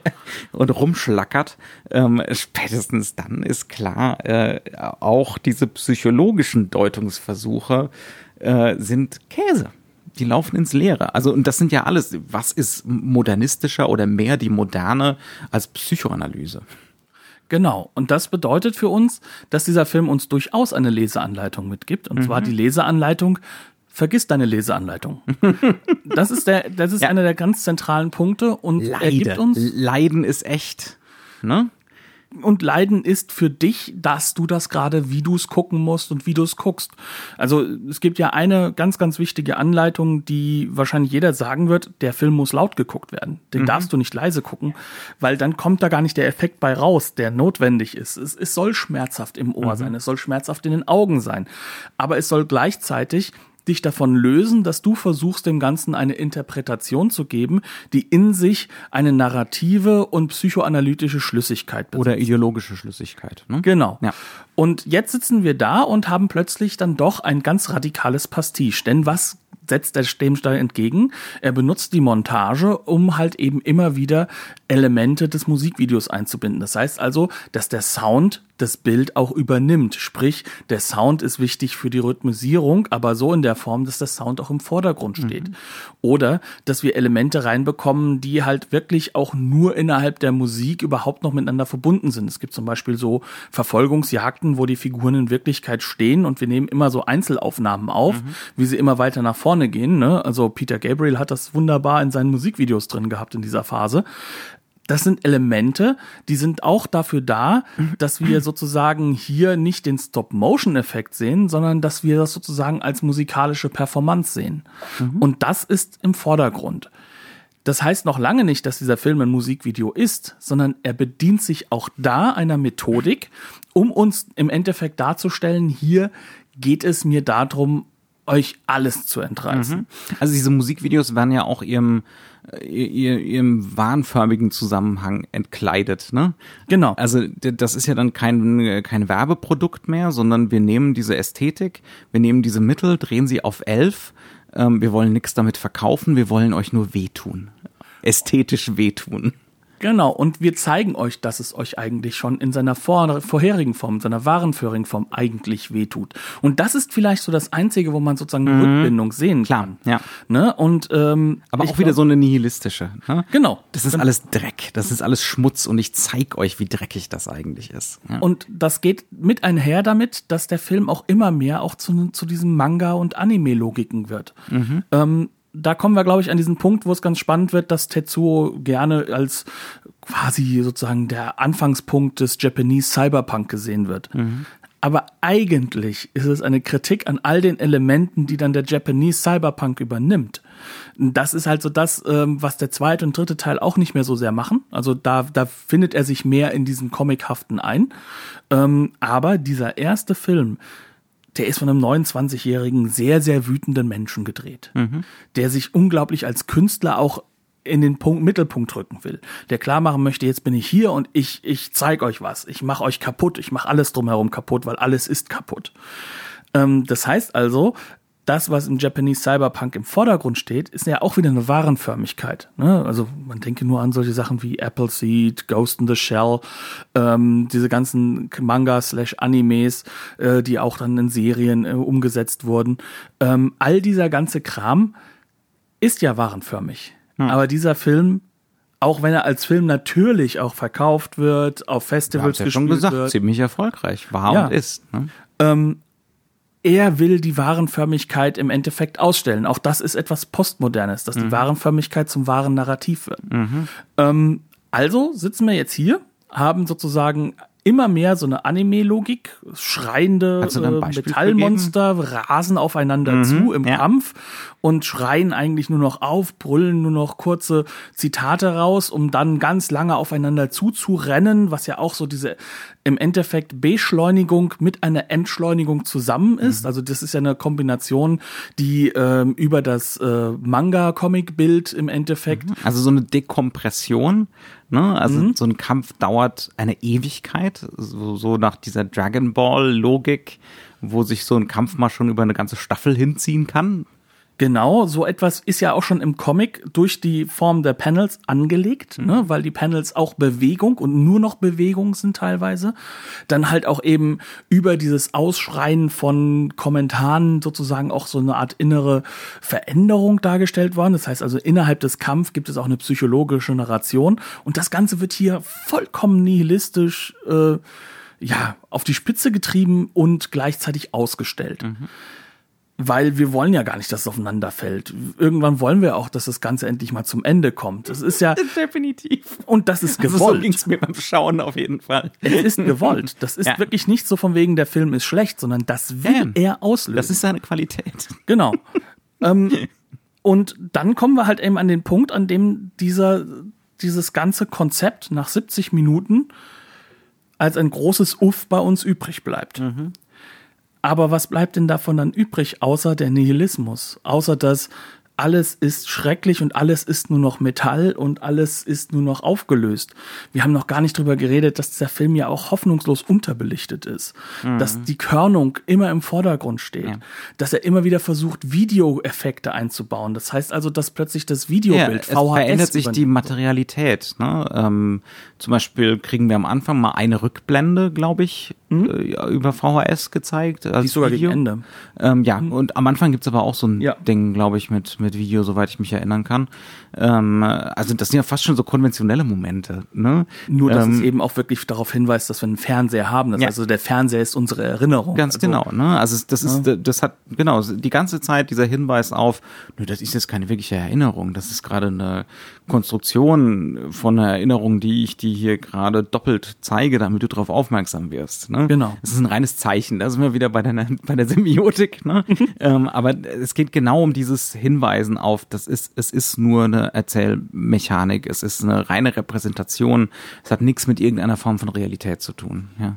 und rumschlackert. Ähm, spätestens dann ist klar, äh, auch diese psychologischen Deutungsversuche äh, sind Käse die laufen ins Leere. Also, und das sind ja alles, was ist modernistischer oder mehr die Moderne als Psychoanalyse? Genau. Und das bedeutet für uns, dass dieser Film uns durchaus eine Leseanleitung mitgibt. Und mhm. zwar die Leseanleitung, vergiss deine Leseanleitung. Das ist der, das ist ja. einer der ganz zentralen Punkte und Leide. er gibt uns. Leiden ist echt. Ne? Und Leiden ist für dich, dass du das gerade, wie du es gucken musst und wie du es guckst. Also es gibt ja eine ganz, ganz wichtige Anleitung, die wahrscheinlich jeder sagen wird, der Film muss laut geguckt werden. Den mhm. darfst du nicht leise gucken, weil dann kommt da gar nicht der Effekt bei raus, der notwendig ist. Es, es soll schmerzhaft im Ohr mhm. sein, es soll schmerzhaft in den Augen sein, aber es soll gleichzeitig dich davon lösen, dass du versuchst, dem Ganzen eine Interpretation zu geben, die in sich eine narrative und psychoanalytische Schlüssigkeit besitzt. Oder ideologische Schlüssigkeit. Ne? Genau. Ja. Und jetzt sitzen wir da und haben plötzlich dann doch ein ganz radikales Pastiche. Denn was setzt der Stehmstein entgegen. Er benutzt die Montage, um halt eben immer wieder Elemente des Musikvideos einzubinden. Das heißt also, dass der Sound das Bild auch übernimmt. Sprich, der Sound ist wichtig für die Rhythmisierung, aber so in der Form, dass der Sound auch im Vordergrund steht. Mhm. Oder, dass wir Elemente reinbekommen, die halt wirklich auch nur innerhalb der Musik überhaupt noch miteinander verbunden sind. Es gibt zum Beispiel so Verfolgungsjagden, wo die Figuren in Wirklichkeit stehen und wir nehmen immer so Einzelaufnahmen auf, mhm. wie sie immer weiter nach vorne gehen. Ne? Also Peter Gabriel hat das wunderbar in seinen Musikvideos drin gehabt in dieser Phase das sind Elemente, die sind auch dafür da, dass wir sozusagen hier nicht den Stop-Motion-Effekt sehen, sondern dass wir das sozusagen als musikalische Performance sehen. Mhm. Und das ist im Vordergrund. Das heißt noch lange nicht, dass dieser Film ein Musikvideo ist, sondern er bedient sich auch da einer Methodik, um uns im Endeffekt darzustellen, hier geht es mir darum, euch alles zu entreißen. Mhm. Also diese Musikvideos werden ja auch ihrem ihr, ihrem wahnförmigen Zusammenhang entkleidet, ne? Genau. Also das ist ja dann kein, kein Werbeprodukt mehr, sondern wir nehmen diese Ästhetik, wir nehmen diese Mittel, drehen sie auf elf. Ähm, wir wollen nichts damit verkaufen, wir wollen euch nur wehtun. Ästhetisch wehtun. Genau, und wir zeigen euch, dass es euch eigentlich schon in seiner vor vorherigen Form, seiner wahren Form eigentlich wehtut. Und das ist vielleicht so das Einzige, wo man sozusagen eine mhm. Rückbindung sehen Klar, kann. Ja. Ne? Und, ähm, Aber auch wieder so eine nihilistische. Ne? Genau. Das ist alles Dreck, das ist alles Schmutz und ich zeig euch, wie dreckig das eigentlich ist. Ja. Und das geht mit einher damit, dass der Film auch immer mehr auch zu, zu diesem Manga- und Anime-Logiken wird. Mhm. Ähm, da kommen wir, glaube ich, an diesen Punkt, wo es ganz spannend wird, dass Tetsuo gerne als quasi sozusagen der Anfangspunkt des Japanese Cyberpunk gesehen wird. Mhm. Aber eigentlich ist es eine Kritik an all den Elementen, die dann der Japanese Cyberpunk übernimmt. Das ist halt so das, ähm, was der zweite und dritte Teil auch nicht mehr so sehr machen. Also da, da findet er sich mehr in diesen Comichaften ein. Ähm, aber dieser erste Film, der ist von einem 29-jährigen, sehr, sehr wütenden Menschen gedreht, mhm. der sich unglaublich als Künstler auch in den Punkt, Mittelpunkt drücken will, der klar machen möchte, jetzt bin ich hier und ich, ich zeig euch was, ich mache euch kaputt, ich mache alles drumherum kaputt, weil alles ist kaputt. Ähm, das heißt also, das, was im Japanese Cyberpunk im Vordergrund steht, ist ja auch wieder eine Warenförmigkeit. Ne? Also man denke nur an solche Sachen wie Appleseed, Ghost in the Shell, ähm, diese ganzen Manga-slash-Animes, äh, die auch dann in Serien äh, umgesetzt wurden. Ähm, all dieser ganze Kram ist ja warenförmig. Hm. Aber dieser Film auch wenn er als Film natürlich auch verkauft wird, auf Festivals ja gespielt schon gesagt, wird. ziemlich erfolgreich war ja. und ist. Ne? Ähm, er will die Warenförmigkeit im Endeffekt ausstellen. Auch das ist etwas Postmodernes, dass mhm. die Warenförmigkeit zum wahren Narrativ wird. Mhm. Ähm, also sitzen wir jetzt hier, haben sozusagen immer mehr so eine Anime-Logik, schreiende äh, Metallmonster rasen aufeinander mhm, zu im ja. Kampf und schreien eigentlich nur noch auf, brüllen nur noch kurze Zitate raus, um dann ganz lange aufeinander zuzurennen, was ja auch so diese im Endeffekt Beschleunigung mit einer Entschleunigung zusammen ist. Mhm. Also das ist ja eine Kombination, die ähm, über das äh, Manga-Comic-Bild im Endeffekt. Mhm. Also so eine Dekompression. Ne? Also mhm. so ein Kampf dauert eine Ewigkeit, so, so nach dieser Dragon Ball-Logik, wo sich so ein Kampf mal schon über eine ganze Staffel hinziehen kann. Genau, so etwas ist ja auch schon im Comic durch die Form der Panels angelegt, mhm. ne, weil die Panels auch Bewegung und nur noch Bewegung sind teilweise. Dann halt auch eben über dieses Ausschreien von Kommentaren sozusagen auch so eine Art innere Veränderung dargestellt worden. Das heißt also, innerhalb des Kampfs gibt es auch eine psychologische Narration und das Ganze wird hier vollkommen nihilistisch äh, ja, auf die Spitze getrieben und gleichzeitig ausgestellt. Mhm weil wir wollen ja gar nicht, dass es aufeinander fällt. Irgendwann wollen wir auch, dass das Ganze endlich mal zum Ende kommt. Das ist ja definitiv und das ist gewollt. Also so ging's mir beim Schauen auf jeden Fall. Es ist gewollt. Das ist ja. wirklich nicht so von wegen der Film ist schlecht, sondern das will ähm, er auslösen. Das ist seine Qualität. Genau. ähm, und dann kommen wir halt eben an den Punkt, an dem dieser dieses ganze Konzept nach 70 Minuten als ein großes Uff bei uns übrig bleibt. Mhm. Aber was bleibt denn davon dann übrig, außer der Nihilismus? Außer dass alles ist schrecklich und alles ist nur noch Metall und alles ist nur noch aufgelöst. Wir haben noch gar nicht drüber geredet, dass der Film ja auch hoffnungslos unterbelichtet ist, mhm. dass die Körnung immer im Vordergrund steht, ja. dass er immer wieder versucht, Videoeffekte einzubauen. Das heißt also, dass plötzlich das Videobild ja, es verändert sich die Materialität. Ne? Ähm, zum Beispiel kriegen wir am Anfang mal eine Rückblende, glaube ich, mhm. äh, über VHS gezeigt. Die ist sogar Video. gegen Ende. Ähm, ja, mhm. und am Anfang gibt's aber auch so ein ja. Ding, glaube ich, mit, mit Video, soweit ich mich erinnern kann. Ähm, also das sind ja fast schon so konventionelle Momente. Ne? Nur, dass ähm, es eben auch wirklich darauf hinweist, dass wir einen Fernseher haben. Das ja. Also der Fernseher ist unsere Erinnerung. Ganz also, genau. Ne? Also das ist, ja. das hat genau die ganze Zeit dieser Hinweis auf, nö, das ist jetzt keine wirkliche Erinnerung. Das ist gerade eine Konstruktion von einer Erinnerung, die ich dir hier gerade doppelt zeige, damit du darauf aufmerksam wirst. Ne? Genau. Es ist ein reines Zeichen. Da sind wir wieder bei der, bei der Semiotik. Ne? ähm, aber es geht genau um dieses Hinweisen auf, das ist, es ist nur eine Erzählmechanik, es ist eine reine Repräsentation, es hat nichts mit irgendeiner Form von Realität zu tun. Ja.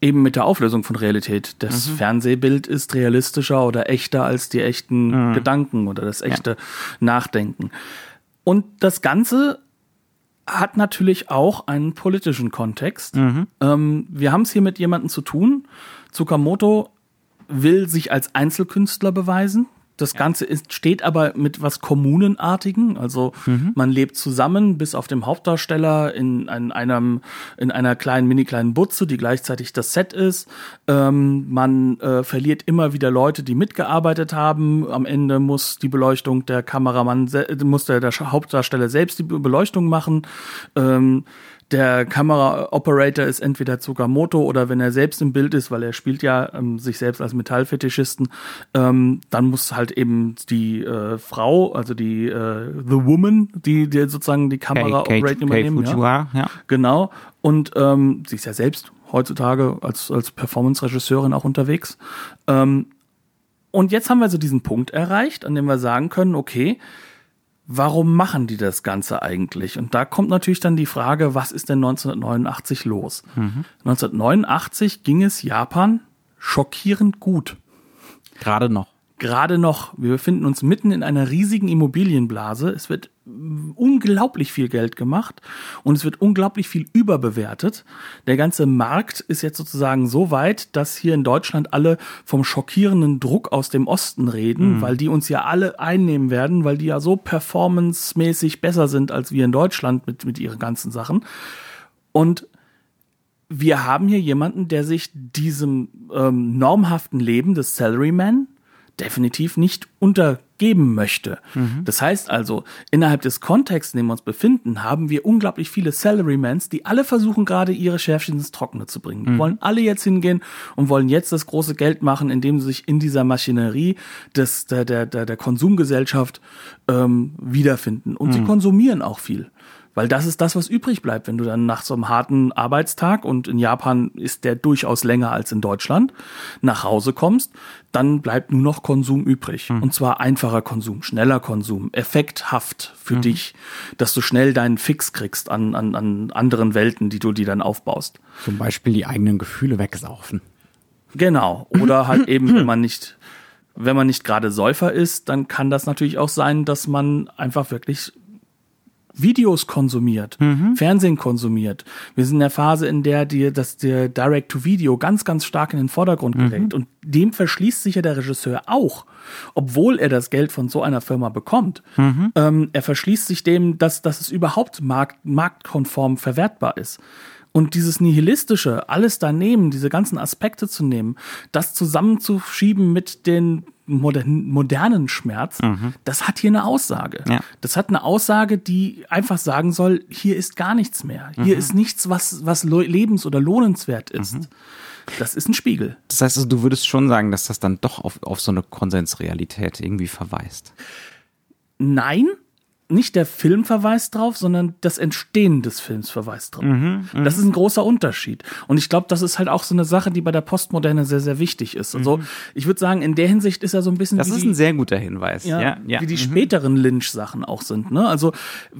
Eben mit der Auflösung von Realität. Das mhm. Fernsehbild ist realistischer oder echter als die echten mhm. Gedanken oder das echte ja. Nachdenken. Und das Ganze hat natürlich auch einen politischen Kontext. Mhm. Ähm, wir haben es hier mit jemandem zu tun. Tsukamoto will sich als Einzelkünstler beweisen. Das. Ganze ist, steht aber mit was Kommunenartigen. Also mhm. man lebt zusammen, bis auf dem Hauptdarsteller in, in einem in einer kleinen mini kleinen Butze, die gleichzeitig das Set ist. Ähm, man äh, verliert immer wieder Leute, die mitgearbeitet haben. Am Ende muss die Beleuchtung der Kameramann muss der, der Hauptdarsteller selbst die Beleuchtung machen. Ähm, der Kameraoperator ist entweder Tsukamoto oder wenn er selbst im Bild ist, weil er spielt ja ähm, sich selbst als Metallfetischisten, ähm, dann muss halt eben die äh, Frau, also die äh, The Woman, die, die sozusagen die Kamera Kate, Kate, übernehmen. Kate ja. ja. Genau. Und ähm, sie ist ja selbst heutzutage als, als Performance-Regisseurin auch unterwegs. Ähm, und jetzt haben wir so diesen Punkt erreicht, an dem wir sagen können, okay, warum machen die das Ganze eigentlich? Und da kommt natürlich dann die Frage, was ist denn 1989 los? Mhm. 1989 ging es Japan schockierend gut. Gerade noch gerade noch, wir befinden uns mitten in einer riesigen Immobilienblase. Es wird unglaublich viel Geld gemacht und es wird unglaublich viel überbewertet. Der ganze Markt ist jetzt sozusagen so weit, dass hier in Deutschland alle vom schockierenden Druck aus dem Osten reden, mhm. weil die uns ja alle einnehmen werden, weil die ja so performancemäßig besser sind als wir in Deutschland mit, mit ihren ganzen Sachen. Und wir haben hier jemanden, der sich diesem ähm, normhaften Leben des Salaryman definitiv nicht untergeben möchte. Mhm. Das heißt also, innerhalb des Kontexts, in dem wir uns befinden, haben wir unglaublich viele Salarymans, die alle versuchen gerade ihre Schärfchen ins Trockene zu bringen. Die mhm. wollen alle jetzt hingehen und wollen jetzt das große Geld machen, indem sie sich in dieser Maschinerie des, der, der, der, der Konsumgesellschaft ähm, wiederfinden. Und mhm. sie konsumieren auch viel. Weil das ist das, was übrig bleibt, wenn du dann nach so einem harten Arbeitstag und in Japan ist der durchaus länger als in Deutschland, nach Hause kommst, dann bleibt nur noch Konsum übrig. Mhm. Und zwar einfacher Konsum, schneller Konsum, effekthaft für mhm. dich, dass du schnell deinen Fix kriegst an, an, an anderen Welten, die du dir dann aufbaust. Zum Beispiel die eigenen Gefühle wegsaufen. Genau. Oder halt eben, wenn man nicht wenn man nicht gerade Säufer ist, dann kann das natürlich auch sein, dass man einfach wirklich Videos konsumiert, mhm. Fernsehen konsumiert. Wir sind in der Phase, in der die, dass der Direct-to-Video ganz, ganz stark in den Vordergrund mhm. gerät. Und dem verschließt sich ja der Regisseur auch, obwohl er das Geld von so einer Firma bekommt. Mhm. Ähm, er verschließt sich dem, dass, dass es überhaupt markt, marktkonform verwertbar ist. Und dieses Nihilistische, alles daneben, diese ganzen Aspekte zu nehmen, das zusammenzuschieben mit den modernen Schmerz, mhm. das hat hier eine Aussage. Ja. Das hat eine Aussage, die einfach sagen soll, hier ist gar nichts mehr. Hier mhm. ist nichts, was, was lebens- oder lohnenswert ist. Mhm. Das ist ein Spiegel. Das heißt, also, du würdest schon sagen, dass das dann doch auf, auf so eine Konsensrealität irgendwie verweist. Nein, nicht der Film verweist drauf, sondern das Entstehen des Films verweist drauf. Mhm, das ist ein großer Unterschied. Und ich glaube, das ist halt auch so eine Sache, die bei der Postmoderne sehr, sehr wichtig ist. Also ich würde sagen, in der Hinsicht ist er so ein bisschen. Mhm. Das ist die- ein sehr guter Hinweis. ja, Ja, ja. wie die Mhm. späteren Lynch-Sachen auch sind. Ne? Also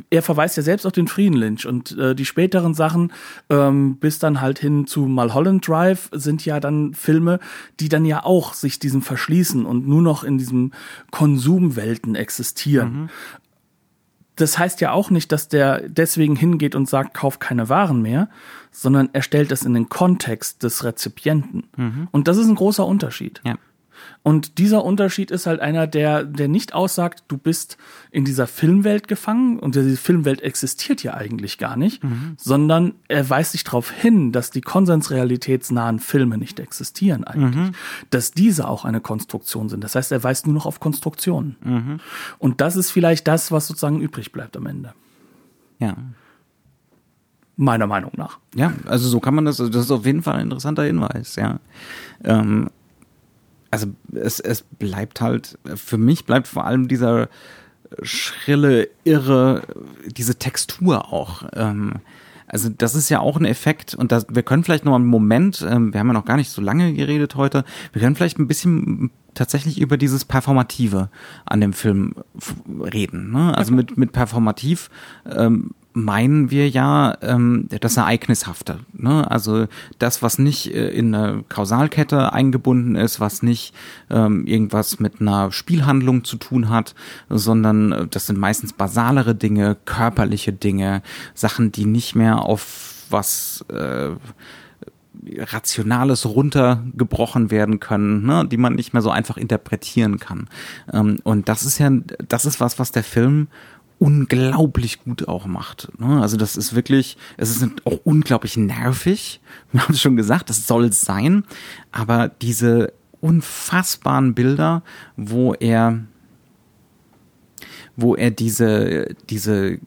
er verweist ja selbst auf den frühen Lynch und äh, die späteren Sachen ähm, bis dann halt hin zu Mulholland Drive sind ja dann Filme, die dann ja auch sich diesem verschließen und nur noch in diesem Konsumwelten existieren. Das heißt ja auch nicht, dass der deswegen hingeht und sagt, kauf keine Waren mehr, sondern er stellt das in den Kontext des Rezipienten. Und das ist ein großer Unterschied. Ja. Und dieser Unterschied ist halt einer, der, der nicht aussagt, du bist in dieser Filmwelt gefangen und diese Filmwelt existiert ja eigentlich gar nicht, sondern er weist sich darauf hin, dass die konsensrealitätsnahen Filme nicht existieren eigentlich, dass diese auch eine Konstruktion sind. Das heißt, er weist nur noch auf Konstruktionen. Und das ist vielleicht das, was sozusagen übrig bleibt am Ende. ja. Meiner Meinung nach. Ja, also so kann man das, also das ist auf jeden Fall ein interessanter Hinweis, ja. Ähm, also es, es bleibt halt, für mich bleibt vor allem dieser schrille, irre, diese Textur auch. Ähm, also das ist ja auch ein Effekt und das, wir können vielleicht noch einen Moment, ähm, wir haben ja noch gar nicht so lange geredet heute, wir können vielleicht ein bisschen tatsächlich über dieses Performative an dem Film reden. Ne? Also mit, mit Performativ ähm, meinen wir ja ähm, das Ereignishafte. Ne? Also das, was nicht äh, in eine Kausalkette eingebunden ist, was nicht ähm, irgendwas mit einer Spielhandlung zu tun hat, sondern äh, das sind meistens basalere Dinge, körperliche Dinge, Sachen, die nicht mehr auf was äh, Rationales runtergebrochen werden können, ne, die man nicht mehr so einfach interpretieren kann. Ähm, und das ist ja, das ist was, was der Film unglaublich gut auch macht. Ne? Also das ist wirklich, es ist auch unglaublich nervig. Wir haben es schon gesagt, das soll es sein. Aber diese unfassbaren Bilder, wo er, wo er diese, diese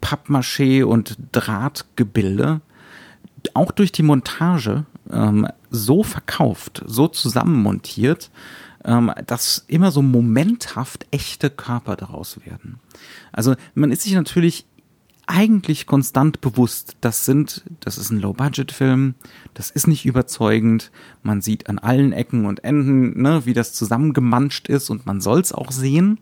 Pappmaché und Drahtgebilde auch durch die Montage ähm, so verkauft, so zusammenmontiert, ähm, dass immer so momenthaft echte Körper daraus werden. Also man ist sich natürlich eigentlich konstant bewusst, das sind, das ist ein Low-Budget-Film, das ist nicht überzeugend, man sieht an allen Ecken und Enden, ne, wie das zusammengemanscht ist und man soll's auch sehen,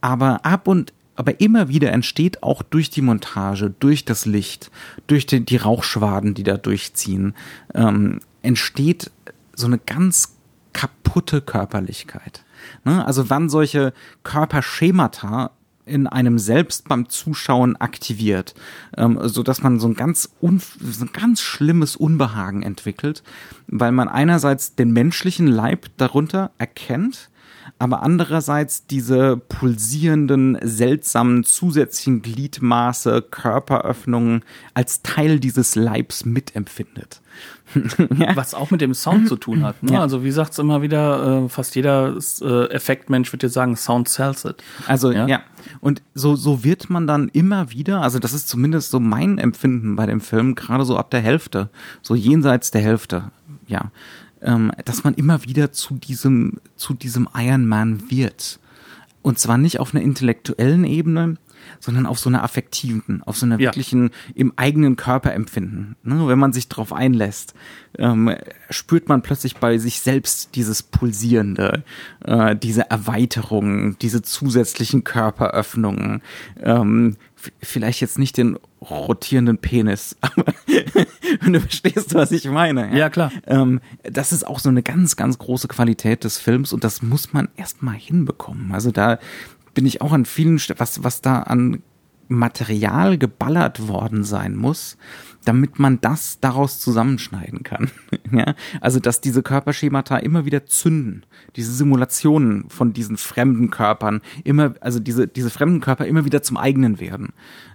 aber ab und aber immer wieder entsteht auch durch die Montage, durch das Licht, durch die, die Rauchschwaden, die da durchziehen, ähm, entsteht so eine ganz kaputte Körperlichkeit. Ne? Also wann solche Körperschemata in einem selbst beim Zuschauen aktiviert, ähm, so dass man so ein ganz so ein ganz schlimmes Unbehagen entwickelt, weil man einerseits den menschlichen Leib darunter erkennt, aber andererseits diese pulsierenden, seltsamen zusätzlichen Gliedmaße, Körperöffnungen als Teil dieses Leibs mitempfindet. Was auch mit dem Sound zu tun hat. Ne? Ja. Also wie sagt's immer wieder, äh, fast jeder äh, Effektmensch wird dir sagen, Sound sells it. Also Ja? ja. Und so, so wird man dann immer wieder, also das ist zumindest so mein Empfinden bei dem Film, gerade so ab der Hälfte, so jenseits der Hälfte, ja, ähm, dass man immer wieder zu diesem, zu diesem Iron Man wird. Und zwar nicht auf einer intellektuellen Ebene, sondern auf so einer affektiven, auf so einer Ja. wirklichen im eigenen Körper empfinden. Ne? Wenn man sich darauf einlässt, ähm, spürt man plötzlich bei sich selbst dieses Pulsierende, äh, diese Erweiterungen, diese zusätzlichen Körperöffnungen. Ähm, vielleicht jetzt nicht den rotierenden Penis, aber wenn du verstehst, was ich meine. Ja, klar. Ähm, das ist auch so eine ganz, ganz große Qualität des Films und das muss man erstmal hinbekommen. Also da bin ich auch an vielen, was, was da an Material geballert worden sein muss, damit man das daraus zusammenschneiden kann. ja? Also, dass diese Körperschemata immer wieder zünden, diese Simulationen von diesen fremden Körpern immer, also diese, diese fremden Körper immer wieder zum eigenen werden.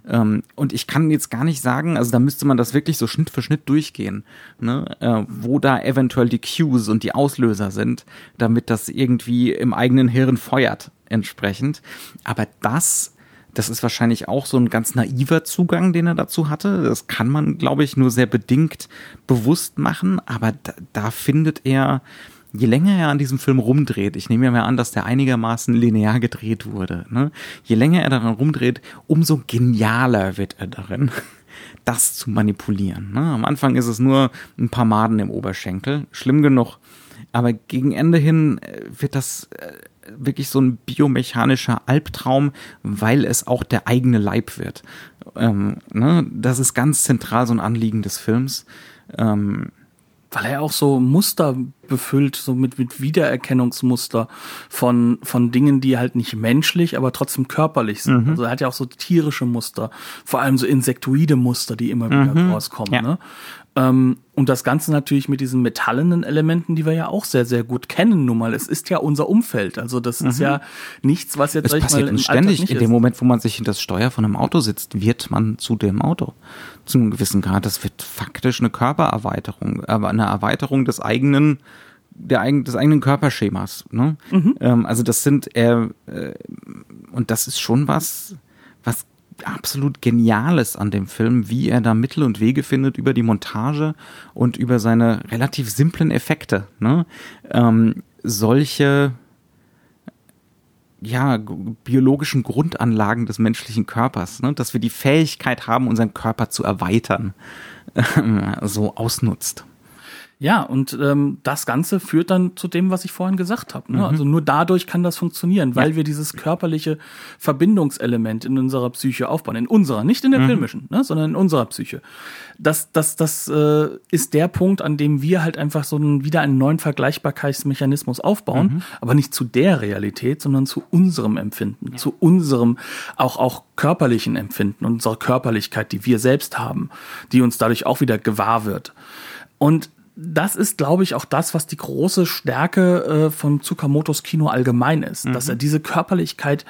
Ähm, und ich kann jetzt gar nicht sagen, also da müsste man das wirklich so Schnitt für Schnitt durchgehen, ne? äh, wo da eventuell die Cues und die Auslöser sind, damit das irgendwie im eigenen Hirn feuert entsprechend. Aber das das ist wahrscheinlich auch so ein ganz naiver Zugang, den er dazu hatte. Das kann man, glaube ich, nur sehr bedingt bewusst machen. Aber da, da findet er je länger er an diesem Film rumdreht, ich nehme ja mal an, dass der einigermaßen linear gedreht wurde, ne? je länger er daran rumdreht, umso genialer wird er darin, das zu manipulieren. Ne? Am Anfang ist es nur ein paar Maden im Oberschenkel, schlimm genug, aber gegen Ende hin äh, wird das äh, wirklich so ein biomechanischer Albtraum, weil es auch der eigene Leib wird. Ähm, ne? Das ist ganz zentral so ein Anliegen des Films. Ähm, weil er auch so Muster befüllt, so mit, mit Wiedererkennungsmuster von, von Dingen, die halt nicht menschlich, aber trotzdem körperlich sind. Mhm. Also er hat ja auch so tierische Muster, vor allem so insektoide Muster, die immer wieder mhm. rauskommen. Ja. Ne? Ähm, und das Ganze natürlich mit diesen metallenen Elementen, die wir ja auch sehr, sehr gut kennen nun mal. Es ist ja unser Umfeld. Also das mhm. ist ja nichts, was jetzt, es passiert mal, ständig. In dem Moment, wo man sich in das Steuer von einem Auto sitzt, wird man zu dem Auto. Zu einem gewissen Grad. Das wird faktisch eine Körpererweiterung, aber eine Erweiterung des eigenen der eigen, des eigenen Körperschemas. Ne? Mhm. Ähm, also das sind äh, und das ist schon was absolut Geniales an dem Film, wie er da Mittel und Wege findet über die Montage und über seine relativ simplen Effekte. Ne? Ähm, solche ja, biologischen Grundanlagen des menschlichen Körpers, ne? dass wir die Fähigkeit haben, unseren Körper zu erweitern, so ausnutzt. Ja, und ähm, das Ganze führt dann zu dem, was ich vorhin gesagt habe. Ne? Mhm. Also nur dadurch kann das funktionieren, weil ja. wir dieses körperliche Verbindungselement in unserer Psyche aufbauen. In unserer, nicht in der mhm. filmischen, ne? sondern in unserer Psyche. Das, das, das äh, ist der Punkt, an dem wir halt einfach so einen, wieder einen neuen Vergleichbarkeitsmechanismus aufbauen, mhm. aber nicht zu der Realität, sondern zu unserem Empfinden, ja. zu unserem auch, auch körperlichen Empfinden, unserer Körperlichkeit, die wir selbst haben, die uns dadurch auch wieder gewahr wird. Und das ist, glaube ich, auch das, was die große Stärke äh, von Tsukamotos Kino allgemein ist, mhm. dass er diese Körperlichkeit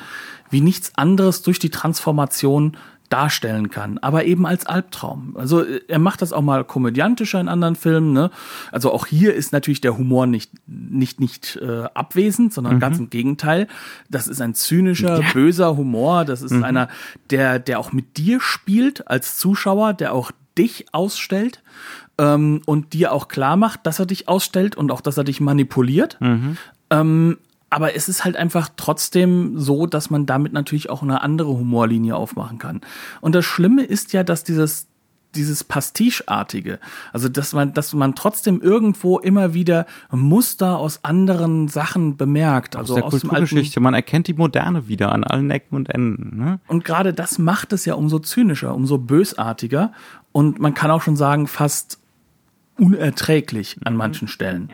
wie nichts anderes durch die Transformation darstellen kann, aber eben als Albtraum. Also äh, er macht das auch mal komödiantischer in anderen Filmen. Ne? Also auch hier ist natürlich der Humor nicht nicht nicht äh, abwesend, sondern mhm. ganz im Gegenteil. Das ist ein zynischer, ja. böser Humor. Das ist mhm. einer, der der auch mit dir spielt als Zuschauer, der auch dich ausstellt ähm, und dir auch klar macht, dass er dich ausstellt und auch, dass er dich manipuliert. Mhm. Ähm, aber es ist halt einfach trotzdem so, dass man damit natürlich auch eine andere Humorlinie aufmachen kann. Und das Schlimme ist ja, dass dieses dieses Pasticheartige, also dass man, dass man trotzdem irgendwo immer wieder Muster aus anderen Sachen bemerkt, aus also der aus Kulturgeschichte. Man erkennt die Moderne wieder an allen Ecken und Enden. Ne? Und gerade das macht es ja umso zynischer, umso bösartiger und man kann auch schon sagen fast unerträglich an mhm. manchen Stellen.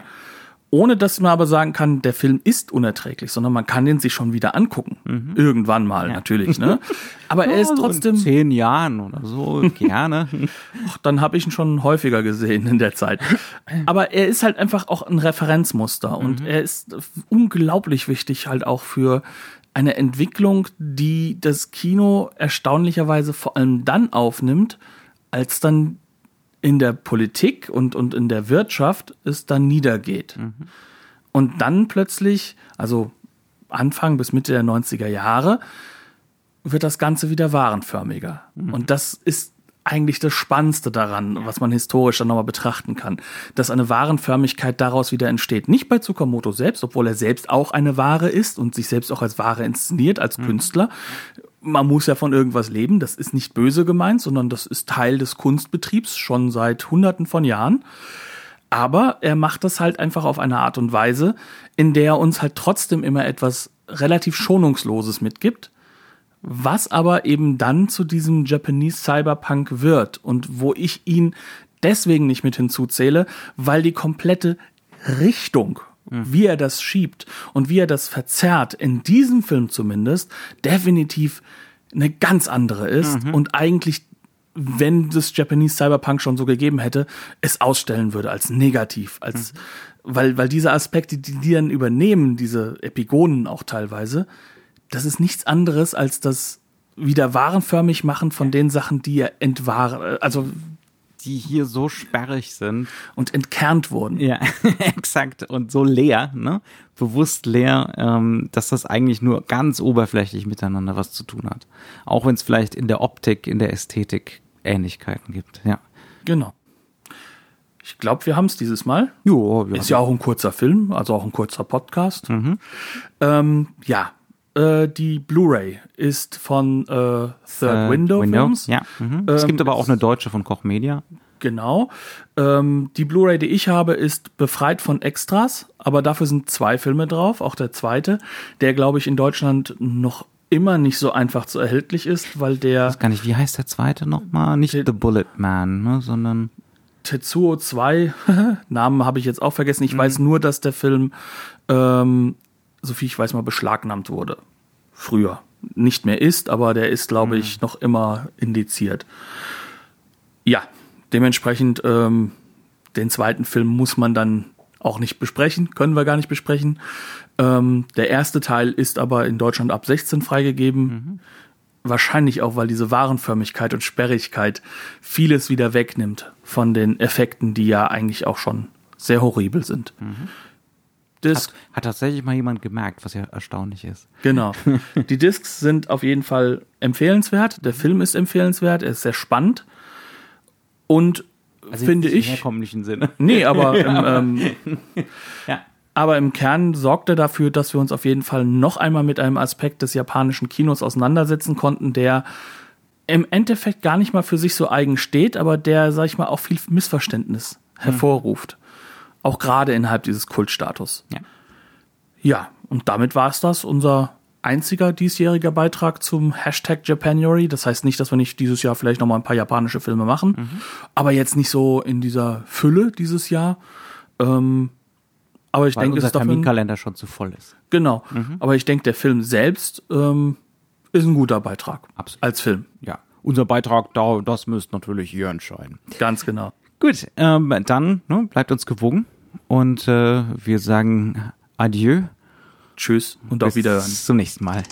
Ohne dass man aber sagen kann, der Film ist unerträglich, sondern man kann den sich schon wieder angucken. Mhm. Irgendwann mal, ja. natürlich. Ne? Aber er ist trotzdem. in zehn Jahren oder so, gerne. Ach, dann habe ich ihn schon häufiger gesehen in der Zeit. Aber er ist halt einfach auch ein Referenzmuster und mhm. er ist unglaublich wichtig halt auch für eine Entwicklung, die das Kino erstaunlicherweise vor allem dann aufnimmt, als dann in der Politik und, und in der Wirtschaft es dann niedergeht. Mhm. Und dann plötzlich, also Anfang bis Mitte der 90er Jahre, wird das Ganze wieder warenförmiger. Mhm. Und das ist eigentlich das Spannendste daran, was man historisch dann nochmal betrachten kann, dass eine Warenförmigkeit daraus wieder entsteht. Nicht bei Tsukamoto selbst, obwohl er selbst auch eine Ware ist und sich selbst auch als Ware inszeniert, als mhm. Künstler, man muss ja von irgendwas leben, das ist nicht böse gemeint, sondern das ist Teil des Kunstbetriebs schon seit hunderten von Jahren. Aber er macht das halt einfach auf eine Art und Weise, in der er uns halt trotzdem immer etwas relativ Schonungsloses mitgibt, was aber eben dann zu diesem Japanese Cyberpunk wird und wo ich ihn deswegen nicht mit hinzuzähle, weil die komplette Richtung Mhm. Wie er das schiebt und wie er das verzerrt, in diesem Film zumindest, definitiv eine ganz andere ist mhm. und eigentlich wenn das Japanese Cyberpunk schon so gegeben hätte, es ausstellen würde als negativ, als mhm. weil weil diese Aspekte, die die dann übernehmen, diese Epigonen auch teilweise, das ist nichts anderes als das wieder warenförmig machen von den Sachen, die er entwahren, also die hier so sperrig sind. Und entkernt wurden. Ja, exakt. Und so leer, ne? Bewusst leer, ähm, dass das eigentlich nur ganz oberflächlich miteinander was zu tun hat. Auch wenn es vielleicht in der Optik, in der Ästhetik Ähnlichkeiten gibt, ja. Genau. Ich glaube, wir haben es dieses Mal. Jo, Ist ja auch ein kurzer Film, also auch ein kurzer Podcast. Ähm, ja, äh, die Blu-ray ist von äh, Third Window, Films. Ja. Mhm. es Ähm, gibt aber auch eine deutsche von Koch Media. Genau. Ähm, die Blu-ray, die ich habe, ist befreit von Extras, aber dafür sind zwei Filme drauf, auch der zweite, der, glaube ich, in Deutschland noch immer nicht so einfach zu erhältlich ist, weil der Gar nicht, wie heißt der zweite nochmal? Nicht The Bullet Man, ne, sondern Tetsuo 2, Namen habe ich jetzt auch vergessen. Ich weiß nur, dass der Film, ähm, so viel ich weiß, mal beschlagnahmt wurde. Früher. Nicht mehr ist, aber der ist, glaube ich, noch immer indiziert. Ja, dementsprechend, ähm, den zweiten Film muss man dann auch nicht besprechen, können wir gar nicht besprechen. Ähm, der erste Teil ist aber in Deutschland ab 16 freigegeben. Wahrscheinlich auch, weil diese Warenförmigkeit und Sperrigkeit vieles wieder wegnimmt von den Effekten, die ja eigentlich auch schon sehr horribel sind. Das, hat, hat tatsächlich mal jemand gemerkt, was ja erstaunlich ist. genau. Die Discs sind auf jeden Fall empfehlenswert. Der Film ist empfehlenswert. Er ist sehr spannend. Und finde nicht im ich. herkömmlichen Sinne. Nee, aber im, ähm, Ja. aber im Kern sorgt er dafür, dass wir uns auf jeden Fall noch einmal mit einem Aspekt des japanischen Kinos auseinandersetzen konnten, der im Endeffekt gar nicht mal für sich so eigen steht, aber der, sag ich mal, auch viel Missverständnis hervorruft. Auch gerade innerhalb dieses Kultstatus. Ja. Ja, und damit war es das, unser einziger diesjähriger Beitrag zum Hashtag Japanuary. Das heißt nicht, dass wir nicht dieses Jahr vielleicht noch mal ein paar japanische Filme machen, aber jetzt nicht so in dieser Fülle dieses Jahr. Ähm, aber ich Weil denke, es unser ein, Terminkalender schon zu voll ist. genau. Aber ich denke, der Film selbst ähm, ist ein guter Beitrag Absolut. als Film. Ja. Unser Beitrag, da, das müsst natürlich ihr entscheiden. Ganz genau. Gut, ähm, dann ne, bleibt uns gewogen und äh, wir sagen Adieu. Tschüss und auf Bis Wiederhören. zum nächsten Mal.